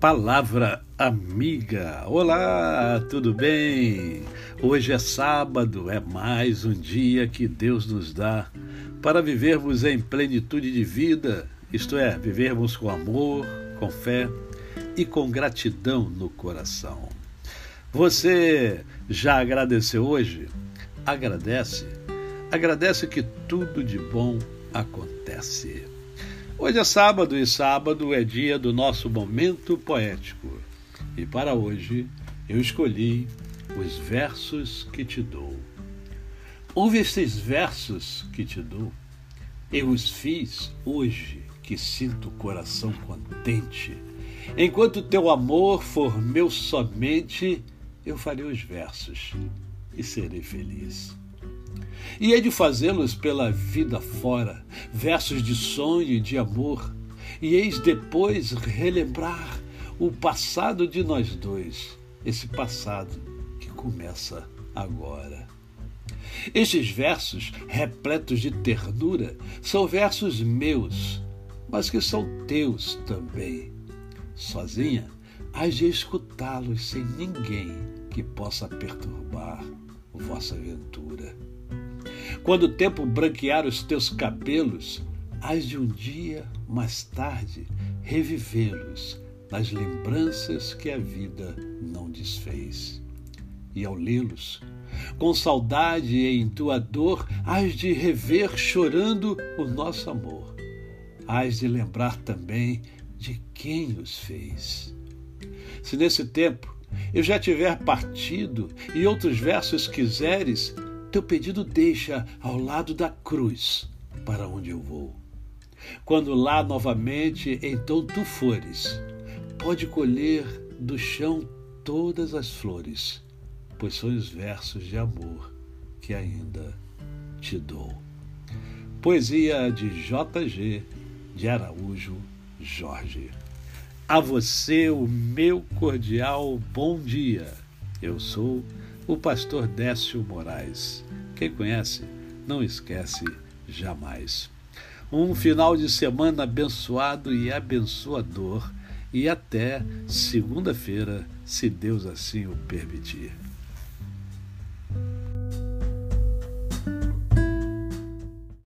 Palavra Amiga. Olá, tudo bem? Hoje é sábado, é mais um dia que Deus nos dá para vivermos em plenitude de vida, isto é, vivermos com amor, com fé e com gratidão no coração. Você já agradeceu hoje? Agradece. Agradece que tudo de bom acontece. Hoje é sábado e sábado é dia do nosso momento poético. E para hoje eu escolhi os versos que te dou. Ouve estes versos que te dou. Eu os fiz hoje que sinto o coração contente. Enquanto teu amor for meu somente, eu farei os versos e serei feliz. E hei de fazê-los pela vida fora, versos de sonho e de amor, e eis depois relembrar o passado de nós dois, esse passado que começa agora. Estes versos, repletos de ternura, são versos meus, mas que são teus também. Sozinha, hás de escutá-los sem ninguém que possa perturbar vossa aventura. Quando o tempo branquear os teus cabelos, hás de um dia mais tarde revivê-los nas lembranças que a vida não desfez. E ao lê-los, com saudade em tua dor, hás de rever chorando o nosso amor. Hás de lembrar também de quem os fez. Se nesse tempo eu já tiver partido e outros versos quiseres, teu pedido deixa ao lado da cruz para onde eu vou. Quando lá novamente então tu fores, pode colher do chão todas as flores, pois são os versos de amor que ainda te dou. Poesia de J.G. de Araújo Jorge. A você o meu cordial bom dia. Eu sou o pastor Décio Moraes. Quem conhece, não esquece jamais. Um final de semana abençoado e abençoador, e até segunda-feira, se Deus assim o permitir.